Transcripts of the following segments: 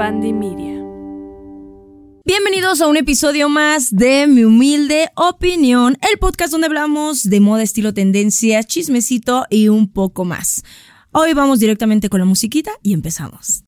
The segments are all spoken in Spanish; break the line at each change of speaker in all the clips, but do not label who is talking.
Media.
Bienvenidos a un episodio más de Mi Humilde Opinión, el podcast donde hablamos de moda, estilo, tendencia, chismecito y un poco más. Hoy vamos directamente con la musiquita y empezamos.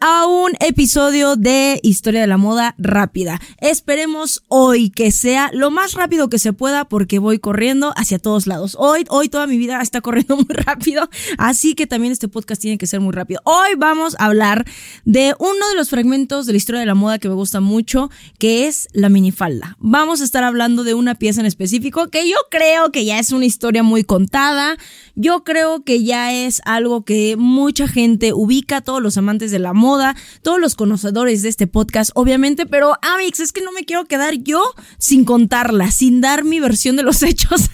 A un episodio de Historia de la Moda Rápida. Esperemos hoy que sea lo más rápido que se pueda porque voy corriendo hacia todos lados. Hoy, hoy toda mi vida está corriendo muy rápido, así que también este podcast tiene que ser muy rápido. Hoy vamos a hablar de uno de los fragmentos de la historia de la moda que me gusta mucho, que es la minifalda. Vamos a estar hablando de una pieza en específico que yo creo que ya es una historia muy contada. Yo creo que ya es algo que mucha gente ubica, todos los amantes de la moda, todos los conocedores de este podcast, obviamente, pero Amix, es que no me quiero quedar yo sin contarla, sin dar mi versión de los hechos.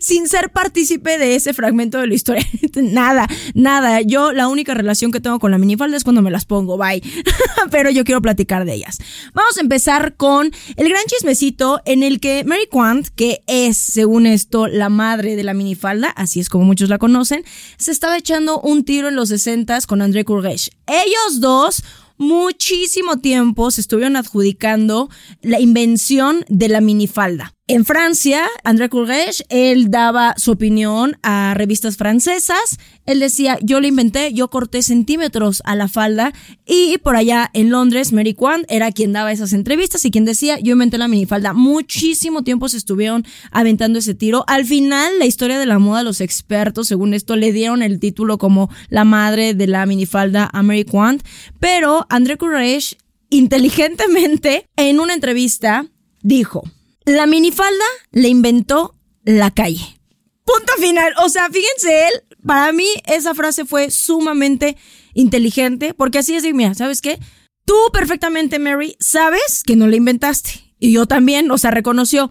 Sin ser partícipe de ese fragmento de la historia. nada, nada. Yo la única relación que tengo con la minifalda es cuando me las pongo, bye. Pero yo quiero platicar de ellas. Vamos a empezar con el gran chismecito en el que Mary Quant, que es, según esto, la madre de la minifalda, así es como muchos la conocen, se estaba echando un tiro en los 60 con André Courgesh. Ellos dos muchísimo tiempo se estuvieron adjudicando la invención de la minifalda. En Francia, André Courrèges, él daba su opinión a revistas francesas. Él decía, yo lo inventé, yo corté centímetros a la falda. Y por allá en Londres, Mary Quant era quien daba esas entrevistas y quien decía, yo inventé la minifalda. Muchísimo tiempo se estuvieron aventando ese tiro. Al final, la historia de la moda, los expertos, según esto, le dieron el título como la madre de la minifalda a Mary Quant. Pero André Courrèges, inteligentemente, en una entrevista, dijo, la minifalda le inventó la calle. Punto final. O sea, fíjense él, para mí esa frase fue sumamente inteligente, porque así es mira, ¿sabes qué? Tú perfectamente, Mary, sabes que no la inventaste. Y yo también, o sea, reconoció.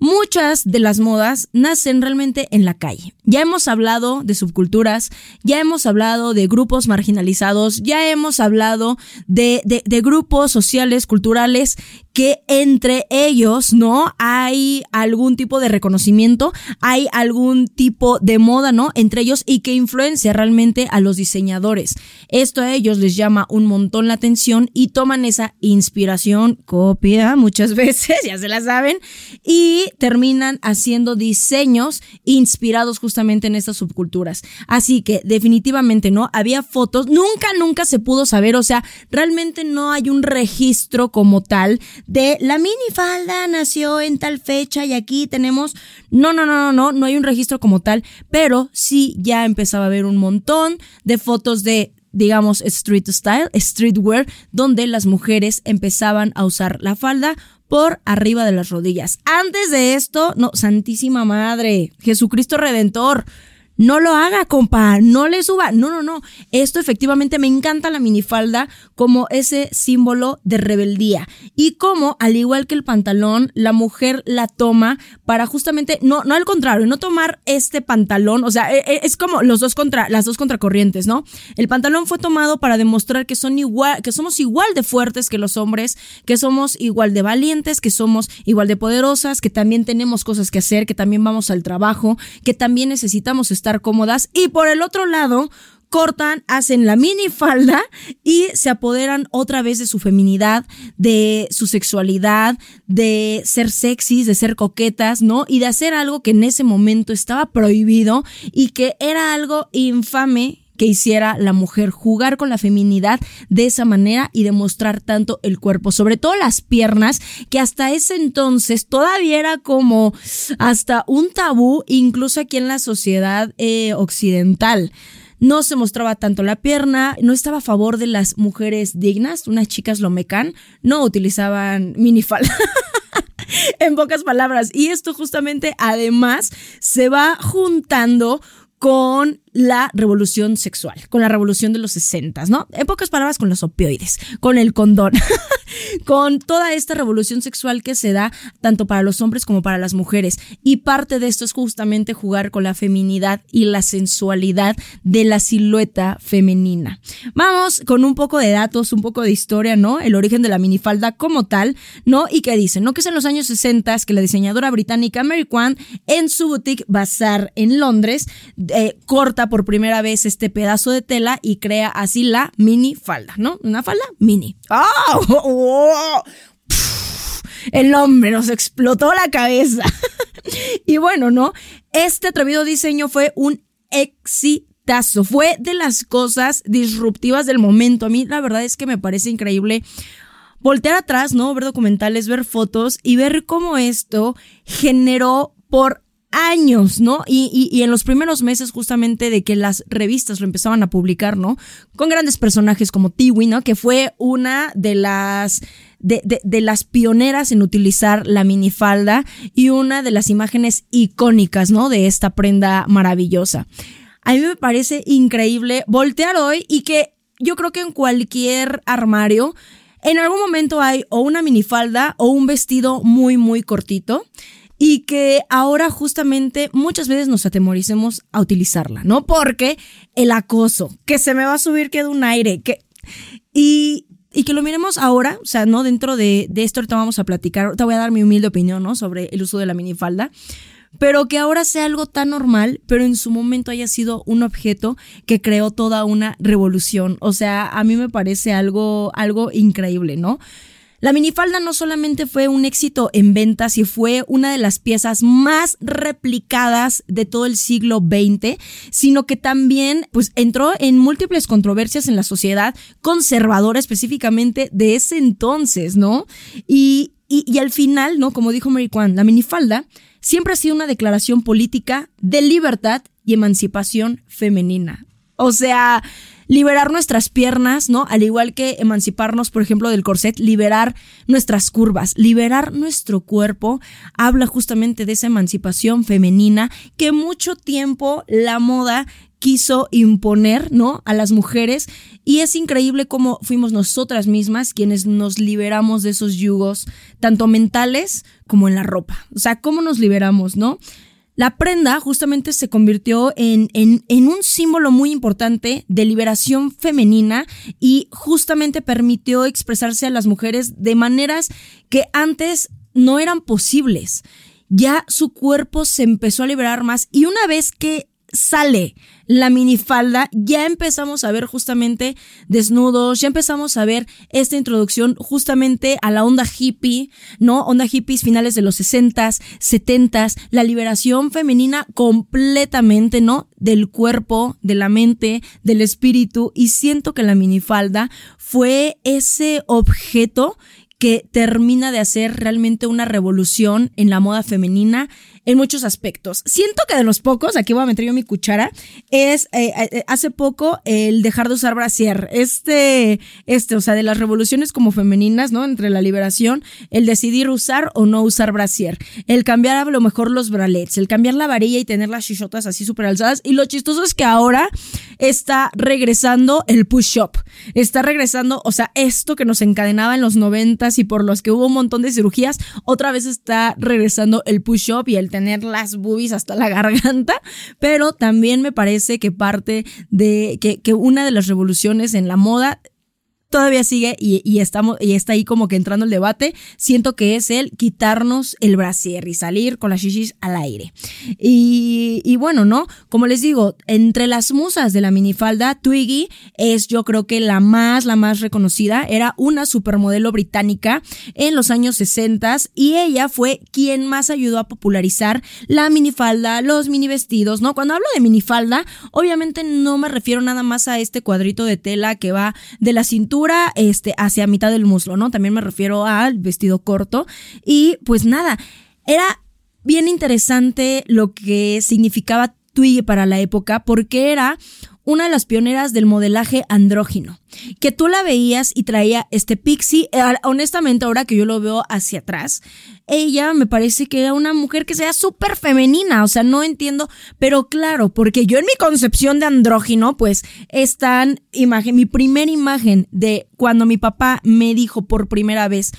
Muchas de las modas nacen realmente en la calle. Ya hemos hablado de subculturas, ya hemos hablado de grupos marginalizados, ya hemos hablado de, de, grupos sociales, culturales que entre ellos, ¿no? Hay algún tipo de reconocimiento, hay algún tipo de moda, ¿no? Entre ellos y que influencia realmente a los diseñadores. Esto a ellos les llama un montón la atención y toman esa inspiración, copia muchas veces, ya se la saben, y terminan haciendo diseños inspirados justamente en estas subculturas. Así que definitivamente, ¿no? Había fotos, nunca, nunca se pudo saber, o sea, realmente no hay un registro como tal de la minifalda nació en tal fecha y aquí tenemos, no, no, no, no, no, no hay un registro como tal, pero sí ya empezaba a haber un montón de fotos de digamos, street style, streetwear, donde las mujeres empezaban a usar la falda por arriba de las rodillas. Antes de esto, no, Santísima Madre, Jesucristo Redentor, no lo haga, compa, no le suba. No, no, no. Esto efectivamente me encanta la minifalda como ese símbolo de rebeldía. Y como, al igual que el pantalón, la mujer la toma para justamente, no, no al contrario, no tomar este pantalón. O sea, e, e, es como los dos contra, las dos contracorrientes, ¿no? El pantalón fue tomado para demostrar que son igual, que somos igual de fuertes que los hombres, que somos igual de valientes, que somos igual de poderosas, que también tenemos cosas que hacer, que también vamos al trabajo, que también necesitamos estar estar cómodas. Y por el otro lado, cortan, hacen la mini falda y se apoderan otra vez de su feminidad, de su sexualidad, de ser sexys, de ser coquetas, ¿no? Y de hacer algo que en ese momento estaba prohibido y que era algo infame que hiciera la mujer, jugar con la feminidad de esa manera y demostrar tanto el cuerpo, sobre todo las piernas, que hasta ese entonces todavía era como hasta un tabú, incluso aquí en la sociedad eh, occidental no se mostraba tanto la pierna, no estaba a favor de las mujeres dignas, unas chicas lomecan, no utilizaban minifalda. en pocas palabras. Y esto justamente además se va juntando con la revolución sexual, con la revolución de los 60, ¿no? En pocas palabras, con los opioides, con el condón, con toda esta revolución sexual que se da tanto para los hombres como para las mujeres. Y parte de esto es justamente jugar con la feminidad y la sensualidad de la silueta femenina. Vamos con un poco de datos, un poco de historia, ¿no? El origen de la minifalda como tal, ¿no? Y qué dicen, ¿no? Que es en los años 60 que la diseñadora británica Mary Kwan en su boutique Bazaar en Londres eh, corta por primera vez este pedazo de tela y crea así la minifalda, ¿no? Una falda mini. ¡Ah! El hombre nos explotó la cabeza. y bueno, ¿no? Este atrevido diseño fue un exitazo. Fue de las cosas disruptivas del momento. A mí la verdad es que me parece increíble voltear atrás, ¿no? Ver documentales, ver fotos y ver cómo esto generó por años, ¿no? Y, y, en los primeros meses justamente de que las revistas lo empezaban a publicar, ¿no? Con grandes personajes como Tiwi, ¿no? Que fue una de las... De, de, de, las pioneras en utilizar la minifalda y una de las imágenes icónicas, ¿no? De esta prenda maravillosa. A mí me parece increíble voltear hoy y que yo creo que en cualquier armario en algún momento hay o una minifalda o un vestido muy, muy cortito y que ahora justamente muchas veces nos atemoricemos a utilizarla, ¿no? Porque el acoso, que se me va a subir que de un aire, que... Y, y que lo miremos ahora, o sea, ¿no? Dentro de, de esto ahorita vamos a platicar, te voy a dar mi humilde opinión, ¿no? Sobre el uso de la minifalda pero que ahora sea algo tan normal, pero en su momento haya sido un objeto que creó toda una revolución. O sea, a mí me parece algo, algo increíble, ¿no? La minifalda no solamente fue un éxito en ventas y fue una de las piezas más replicadas de todo el siglo XX, sino que también pues entró en múltiples controversias en la sociedad conservadora específicamente de ese entonces, ¿no? Y, y, y al final, ¿no? Como dijo Mary Kwan, la minifalda siempre ha sido una declaración política de libertad y emancipación femenina. O sea, liberar nuestras piernas, ¿no? Al igual que emanciparnos, por ejemplo, del corset, liberar nuestras curvas, liberar nuestro cuerpo, habla justamente de esa emancipación femenina que mucho tiempo la moda quiso imponer, ¿no? A las mujeres. Y es increíble cómo fuimos nosotras mismas quienes nos liberamos de esos yugos, tanto mentales como en la ropa. O sea, cómo nos liberamos, ¿no? La prenda justamente se convirtió en, en, un símbolo muy importante de liberación femenina y justamente permitió expresarse a las mujeres de maneras que antes no eran posibles. Ya su cuerpo se empezó a liberar más y una vez que sale la minifalda, ya empezamos a ver justamente desnudos, ya empezamos a ver esta introducción justamente a la onda hippie, ¿no? Onda hippies finales de los 60s, 70s, la liberación femenina completamente, ¿no? Del cuerpo, de la mente, del espíritu y siento que la minifalda fue ese objeto que termina de hacer realmente una revolución en la moda femenina en muchos aspectos. Siento que de los pocos, aquí voy a meter yo mi cuchara, es eh, eh, hace poco el dejar de usar brasier. Este, este, o sea, de las revoluciones como femeninas, ¿no? Entre la liberación, el decidir usar o no usar brasier, el cambiar a lo mejor los bralets, el cambiar la varilla y tener las chichotas así súper alzadas. Y lo chistoso es que ahora está regresando el push-up. Está regresando, o sea, esto que nos encadenaba en los noventas y por los que hubo un montón de cirugías, otra vez está regresando el push-up y el tener las boobies hasta la garganta, pero también me parece que parte de que, que una de las revoluciones en la moda todavía sigue y, estamos, y está ahí como que entrando el debate. Siento que es el quitarnos el brasier y salir con las shishis al aire. Y, y bueno, ¿no? Como les digo, entre las musas de la minifalda, Twiggy es yo creo que la más, la más reconocida. Era una supermodelo británica en los años 60 y ella fue quien más ayudó a popularizar la minifalda, los mini vestidos, ¿no? Cuando hablo de minifalda, obviamente no me refiero nada más a este cuadrito de tela que va de la cintura este, hacia mitad del muslo, ¿no? También me refiero al vestido corto. Y pues nada, era bien interesante lo que significaba Twiggy para la época porque era una de las pioneras del modelaje andrógino, que tú la veías y traía este pixie, eh, honestamente ahora que yo lo veo hacia atrás, ella me parece que era una mujer que sea súper femenina, o sea, no entiendo, pero claro, porque yo en mi concepción de andrógino, pues esta imagen, mi primera imagen de cuando mi papá me dijo por primera vez,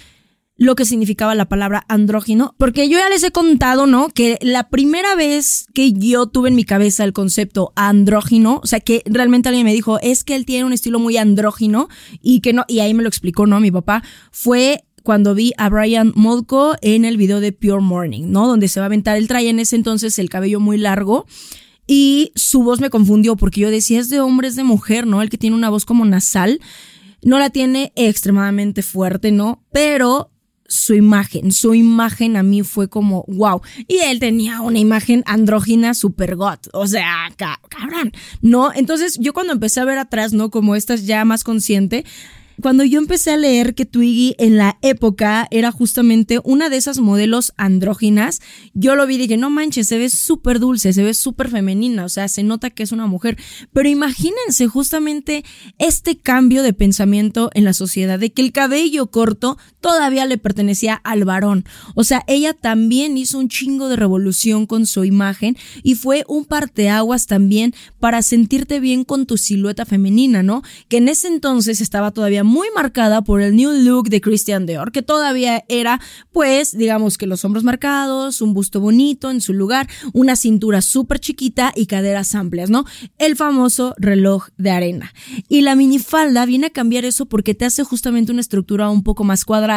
lo que significaba la palabra andrógino, porque yo ya les he contado, ¿no? Que la primera vez que yo tuve en mi cabeza el concepto andrógino, o sea, que realmente alguien me dijo, es que él tiene un estilo muy andrógino y que no, y ahí me lo explicó, ¿no? Mi papá, fue cuando vi a Brian Molko en el video de Pure Morning, ¿no? Donde se va a aventar, él traía en ese entonces el cabello muy largo. Y su voz me confundió porque yo decía es de hombre, es de mujer, ¿no? El que tiene una voz como nasal. No la tiene extremadamente fuerte, ¿no? Pero su imagen. Su imagen a mí fue como wow. Y él tenía una imagen andrógina super got. O sea, cabrón. No, entonces yo cuando empecé a ver atrás, ¿no? Como estas ya más consciente, cuando yo empecé a leer que Twiggy en la época era justamente una de esas modelos andróginas, yo lo vi y dije, no manches, se ve súper dulce, se ve súper femenina, o sea, se nota que es una mujer. Pero imagínense justamente este cambio de pensamiento en la sociedad, de que el cabello corto todavía le pertenecía al varón. O sea, ella también hizo un chingo de revolución con su imagen y fue un parteaguas también para sentirte bien con tu silueta femenina, ¿no? Que en ese entonces estaba todavía muy marcada por el new look de Christian Dior, que todavía era, pues, digamos que los hombros marcados, un busto bonito en su lugar, una cintura súper chiquita y caderas amplias, ¿no? El famoso reloj de arena. Y la minifalda viene a cambiar eso porque te hace justamente una estructura un poco más cuadrada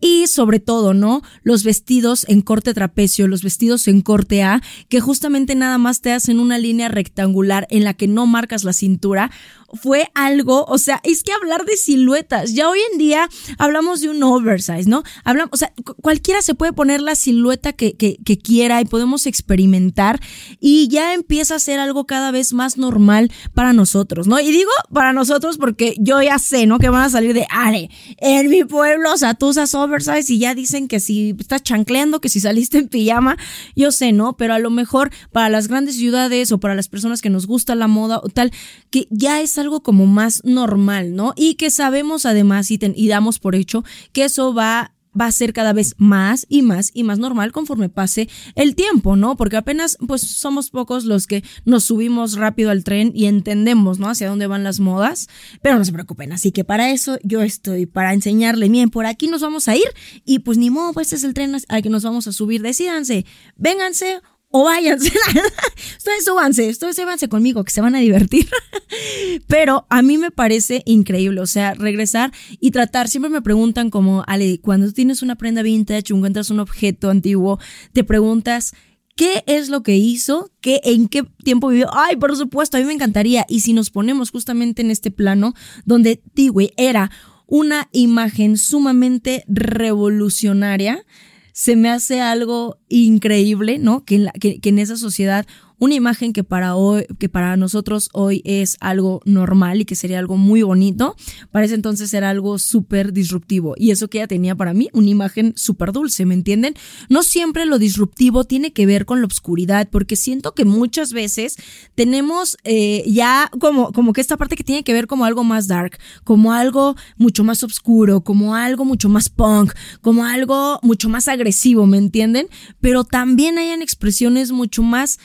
y sobre todo, ¿no? Los vestidos en corte trapecio, los vestidos en corte A, que justamente nada más te hacen una línea rectangular en la que no marcas la cintura fue algo, o sea, es que hablar de siluetas, ya hoy en día hablamos de un oversize, ¿no? Hablamos, o sea, cualquiera se puede poner la silueta que, que, quiera y podemos experimentar y ya empieza a ser algo cada vez más normal para nosotros, ¿no? Y digo para nosotros porque yo ya sé, ¿no? Que van a salir de, are, en mi pueblo, o sea, tú usas oversize y ya dicen que si estás chancleando, que si saliste en pijama, yo sé, ¿no? Pero a lo mejor para las grandes ciudades o para las personas que nos gusta la moda o tal, que ya es algo como más normal, ¿no? Y que sabemos además y, y damos por hecho que eso va a ser cada vez más y más y más normal conforme pase el tiempo, ¿no? Porque apenas pues somos pocos los que nos subimos rápido al tren y entendemos, ¿no? Hacia dónde van las modas, pero no se preocupen, así que para eso yo estoy, para enseñarle, bien, por aquí nos vamos a ir y pues ni modo, pues este es el tren al que nos vamos a subir, decídanse, vénganse o váyanse. ustedes súbanse, ustedes súbanse conmigo, que se van a divertir. Pero a mí me parece increíble, o sea, regresar y tratar. Siempre me preguntan como, Ale, cuando tienes una prenda vintage, encuentras un objeto antiguo, te preguntas, ¿qué es lo que hizo? ¿Qué, ¿En qué tiempo vivió? Ay, por supuesto, a mí me encantaría. Y si nos ponemos justamente en este plano, donde Tiwi era una imagen sumamente revolucionaria, se me hace algo increíble, ¿no? Que en, la, que, que en esa sociedad una imagen que para hoy, que para nosotros hoy es algo normal y que sería algo muy bonito, parece entonces era algo súper disruptivo. Y eso que ella tenía para mí, una imagen súper dulce, ¿me entienden? No siempre lo disruptivo tiene que ver con la obscuridad, porque siento que muchas veces tenemos eh, ya como, como que esta parte que tiene que ver como algo más dark, como algo mucho más oscuro, como algo mucho más punk, como algo mucho más agresivo, ¿me entienden? Pero también hayan expresiones mucho más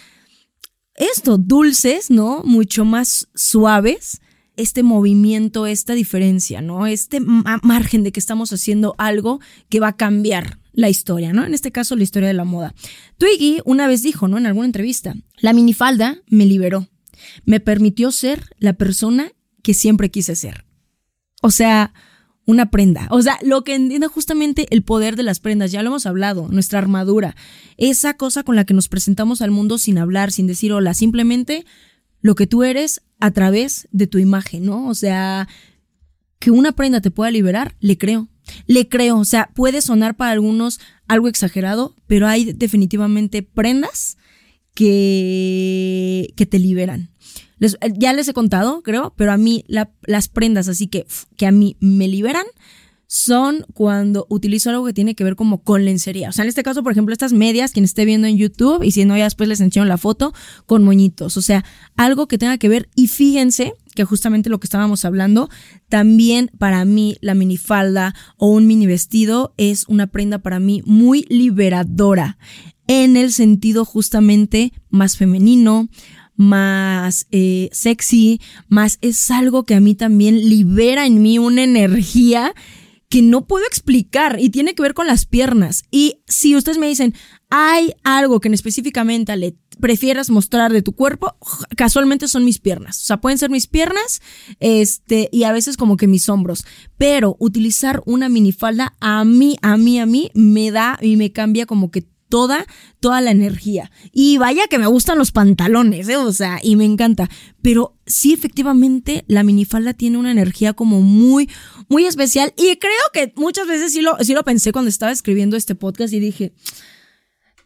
esto, dulces, ¿no? Mucho más suaves, este movimiento, esta diferencia, ¿no? Este margen de que estamos haciendo algo que va a cambiar la historia, ¿no? En este caso, la historia de la moda. Twiggy una vez dijo, ¿no? En alguna entrevista, la minifalda me liberó, me permitió ser la persona que siempre quise ser. O sea, una prenda. O sea, lo que entiende justamente el poder de las prendas, ya lo hemos hablado, nuestra armadura, esa cosa con la que nos presentamos al mundo sin hablar, sin decir hola, simplemente lo que tú eres a través de tu imagen, ¿no? O sea, que una prenda te pueda liberar, le creo. Le creo, o sea, puede sonar para algunos algo exagerado, pero hay definitivamente prendas que, que te liberan. Ya les he contado, creo, pero a mí las prendas así que, que a mí me liberan son cuando utilizo algo que tiene que ver como con lencería. O sea, en este caso, por ejemplo, estas medias, quien esté viendo en YouTube, y si no, ya después les enseño la foto, con moñitos. O sea, algo que tenga que ver. Y fíjense que justamente lo que estábamos hablando, también para mí la minifalda o un mini vestido es una prenda para mí muy liberadora en el sentido justamente más femenino, más eh, sexy, más es algo que a mí también libera en mí una energía que no puedo explicar y tiene que ver con las piernas. Y si ustedes me dicen, hay algo que en específicamente le prefieras mostrar de tu cuerpo, casualmente son mis piernas. O sea, pueden ser mis piernas, este, y a veces como que mis hombros. Pero utilizar una minifalda a mí, a mí, a mí, me da y me cambia como que toda, toda la energía. Y vaya que me gustan los pantalones, ¿eh? o sea, y me encanta. Pero sí, efectivamente, la minifalda tiene una energía como muy, muy especial. Y creo que muchas veces sí lo, sí lo pensé cuando estaba escribiendo este podcast y dije,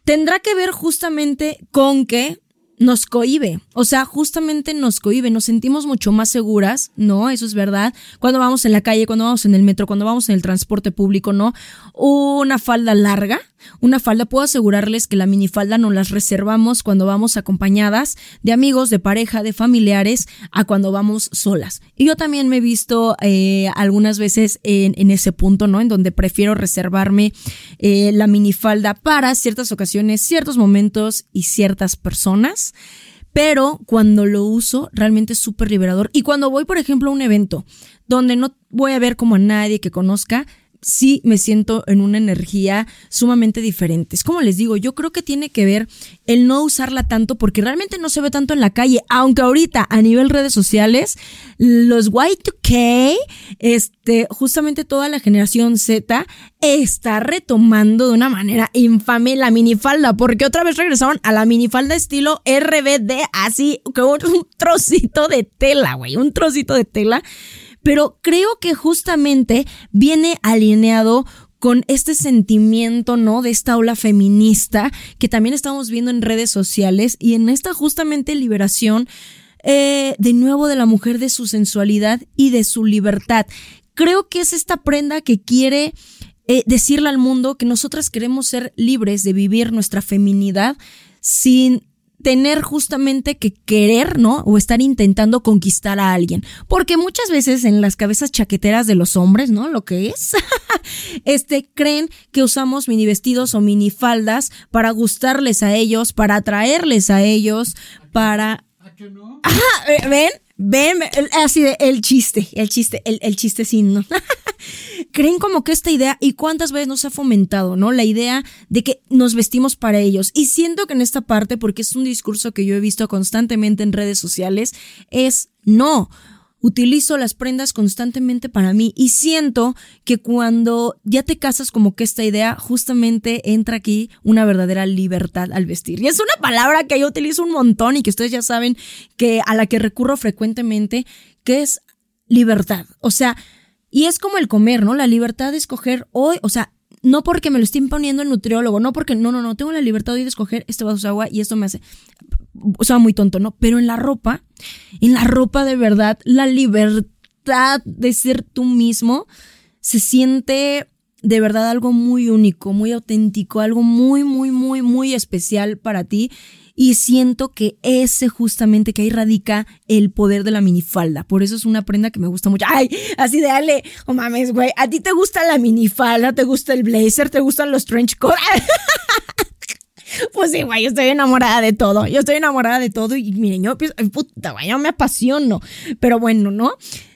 tendrá que ver justamente con que nos cohibe, o sea, justamente nos cohibe, nos sentimos mucho más seguras, ¿no? Eso es verdad. Cuando vamos en la calle, cuando vamos en el metro, cuando vamos en el transporte público, ¿no? Una falda larga, una falda, puedo asegurarles que la minifalda nos las reservamos cuando vamos acompañadas de amigos, de pareja, de familiares, a cuando vamos solas. Y yo también me he visto eh, algunas veces en, ese punto, ¿no? En donde prefiero reservarme eh, la minifalda para ciertas ocasiones, ciertos momentos y ciertas personas. Pero cuando lo uso, realmente es súper liberador. Y cuando voy, por ejemplo, a un evento donde no voy a ver como a nadie que conozca, sí me siento en una energía sumamente diferente. Es como les digo, yo creo que tiene que ver el no usarla tanto porque realmente no se ve tanto en la calle, aunque ahorita a nivel redes sociales, los Y2K, este, justamente toda la generación Z está retomando de una manera infame la minifalda, porque otra vez regresaron a la minifalda estilo RBD, así, como un trocito de tela, güey, un trocito de tela pero creo que justamente viene alineado con este sentimiento, ¿no? De esta ola feminista que también estamos viendo en redes sociales y en esta justamente liberación eh, de nuevo de la mujer, de su sensualidad y de su libertad. Creo que es esta prenda que quiere eh, decirle al mundo que nosotras queremos ser libres de vivir nuestra feminidad sin tener justamente que querer, ¿no? O estar intentando conquistar a alguien. Porque muchas veces en las cabezas chaqueteras de los hombres, ¿no? Lo que es, este, creen que usamos mini vestidos o mini faldas para gustarles a ellos, para atraerles a ellos, para... Ajá, ¿ven? Ven, así de el chiste, el chiste, el, el chistecín, Creen como que esta idea, y cuántas veces nos ha fomentado, ¿no? La idea de que nos vestimos para ellos. Y siento que en esta parte, porque es un discurso que yo he visto constantemente en redes sociales, es no utilizo las prendas constantemente para mí y siento que cuando ya te casas como que esta idea justamente entra aquí una verdadera libertad al vestir. Y es una palabra que yo utilizo un montón y que ustedes ya saben que a la que recurro frecuentemente, que es libertad. O sea, y es como el comer, ¿no? La libertad de escoger hoy, o sea, no porque me lo esté imponiendo el nutriólogo, no porque, no, no, no, tengo la libertad hoy de escoger este vaso de agua y esto me hace, o sea, muy tonto, ¿no? Pero en la ropa, en la ropa de verdad, la libertad de ser tú mismo se siente de verdad algo muy único, muy auténtico, algo muy, muy, muy, muy especial para ti. Y siento que ese justamente que ahí radica el poder de la minifalda. Por eso es una prenda que me gusta mucho. Ay, así de dale, oh mames, güey. ¿A ti te gusta la minifalda? ¿Te gusta el blazer? ¿Te gustan los trench coats? Pues sí, güey, yo estoy enamorada de todo. Yo estoy enamorada de todo y miren, yo, puta, güey, yo me apasiono. Pero bueno, ¿no?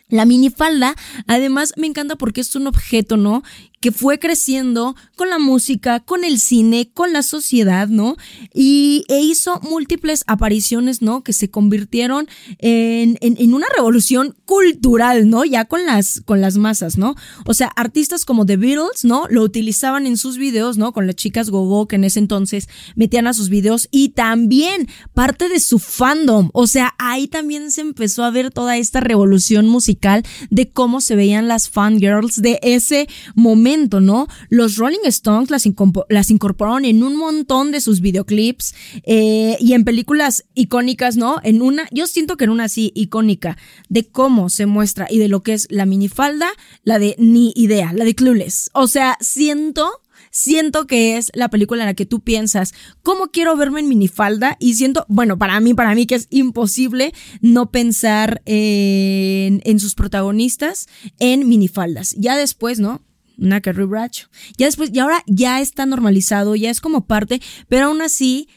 La minifalda, además, me encanta porque es un objeto, ¿no? Que fue creciendo con la música, con el cine, con la sociedad, ¿no? Y e hizo múltiples apariciones, ¿no? Que se convirtieron en, en, una revolución cultural, ¿no? Ya con las, con las masas, ¿no? O sea, artistas como The Beatles, ¿no? Lo utilizaban en sus videos, ¿no? Con las chicas gogo que en ese entonces metían a sus videos y también parte de su fandom. O sea, ahí también se empezó a ver toda esta revolución musical de cómo se veían las fangirls de ese momento ¿no? Los Rolling Stones las, las incorporaron en un montón de sus videoclips eh, y en películas icónicas, ¿no? En una, yo siento que en una así icónica de cómo se muestra y de lo que es la minifalda, la de Ni Idea, la de Clueless. O sea, siento siento que es la película en la que tú piensas, ¿cómo quiero verme en minifalda? Y siento, bueno, para mí, para mí que es imposible no pensar en, en sus protagonistas en minifaldas. Ya después, ¿no? Una Carrie Bradshaw. Ya después, y ahora ya está normalizado, ya es como parte, pero aún así,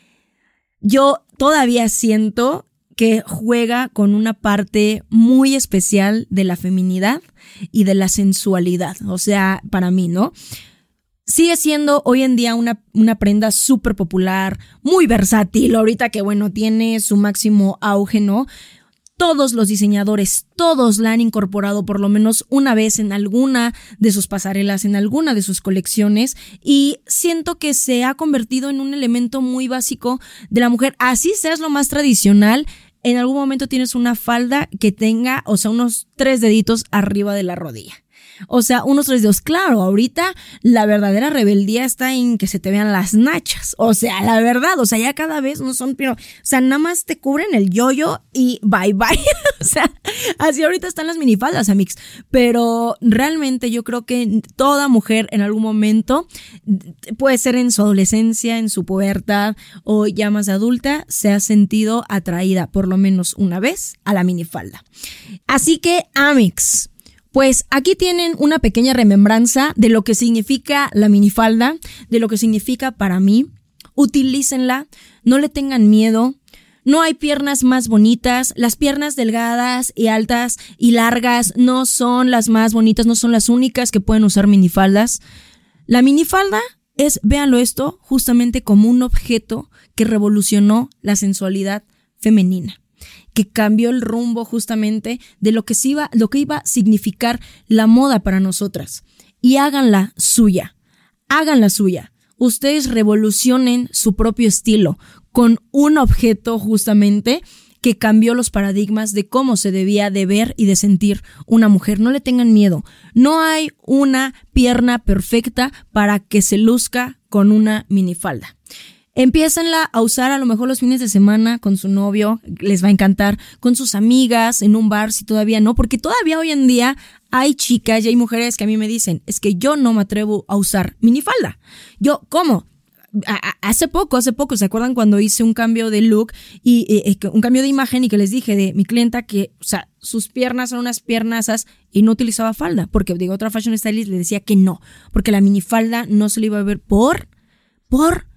yo todavía siento que juega con una parte muy especial de la feminidad y de la sensualidad. O sea, para mí, ¿no? sigue siendo hoy en día una, una prenda súper popular, muy versátil, ahorita que bueno, tiene su máximo auge, ¿no? Todos los diseñadores, todos la han incorporado por lo menos una vez en alguna de sus pasarelas, en alguna de sus colecciones, y siento que se ha convertido en un elemento muy básico de la mujer. Así seas lo más tradicional, en algún momento tienes una falda que tenga, o sea, unos tres deditos arriba de la rodilla. O sea, unos tres dedos. Claro, ahorita la verdadera rebeldía está en que se te vean las nachas. O sea, la verdad, o sea, ya cada vez no son, pero, o sea, nada más te cubren el yoyo y bye bye. o sea, así ahorita están las minifaldas, amix. Pero realmente yo creo que toda mujer en algún momento, puede ser en su adolescencia, en su pubertad o ya más adulta, se ha sentido atraída por lo menos una vez a la minifalda. Así que, amix, pues aquí tienen una pequeña remembranza de lo que significa la minifalda, de lo que significa para mí. Utilícenla, no le tengan miedo. No hay piernas más bonitas. Las piernas delgadas y altas y largas no son las más bonitas, no son las únicas que pueden usar minifaldas. La minifalda es, véanlo esto, justamente como un objeto que revolucionó la sensualidad femenina que cambió el rumbo justamente de lo que, iba, lo que iba a significar la moda para nosotras. Y háganla suya, háganla suya. Ustedes revolucionen su propio estilo con un objeto justamente que cambió los paradigmas de cómo se debía de ver y de sentir una mujer. No le tengan miedo. No hay una pierna perfecta para que se luzca con una minifalda. Empiécenla a usar a lo mejor los fines de semana con su novio, les va a encantar, con sus amigas, en un bar, si todavía no, porque todavía hoy en día hay chicas y hay mujeres que a mí me dicen, es que yo no me atrevo a usar minifalda. Yo, ¿cómo? hace poco, hace poco, ¿se acuerdan cuando hice un cambio de look y un cambio de imagen y que les dije de mi clienta que, o sea, sus piernas son unas piernasas y no utilizaba falda? Porque, digo, otra fashion stylist le decía que no, porque la minifalda no se le iba a ver por, por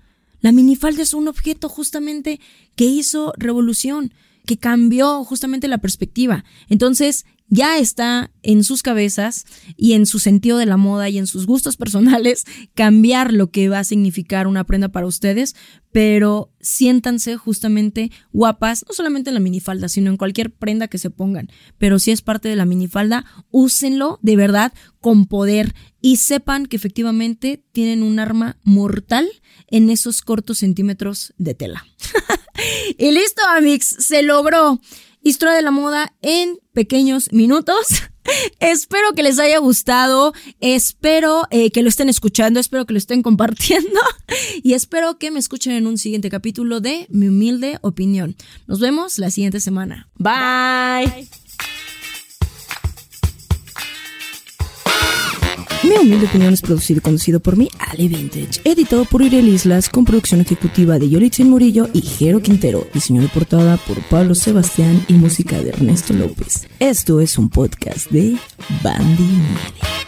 la minifalda es un objeto justamente que hizo revolución, que cambió justamente la perspectiva. Entonces, ya está en sus cabezas y en su sentido de la moda y en sus gustos personales cambiar lo que va a significar una prenda para ustedes, pero siéntanse justamente guapas, no solamente en la minifalda, sino en cualquier prenda que se pongan. Pero si es parte de la minifalda, úsenlo de verdad con poder y sepan que efectivamente tienen un arma mortal en esos cortos centímetros de tela. y listo, Amix, se logró. Historia de la moda en pequeños minutos. espero que les haya gustado, espero eh, que lo estén escuchando, espero que lo estén compartiendo y espero que me escuchen en un siguiente capítulo de Mi humilde opinión. Nos vemos la siguiente semana. Bye. Mi humilde opinión es producido y conducido por mí, Ale Vintage, editado por Uriel Islas, con producción ejecutiva de Yolitzin Murillo y Jero Quintero, diseño de portada por Pablo Sebastián y música de Ernesto López. Esto es un podcast de Bandy.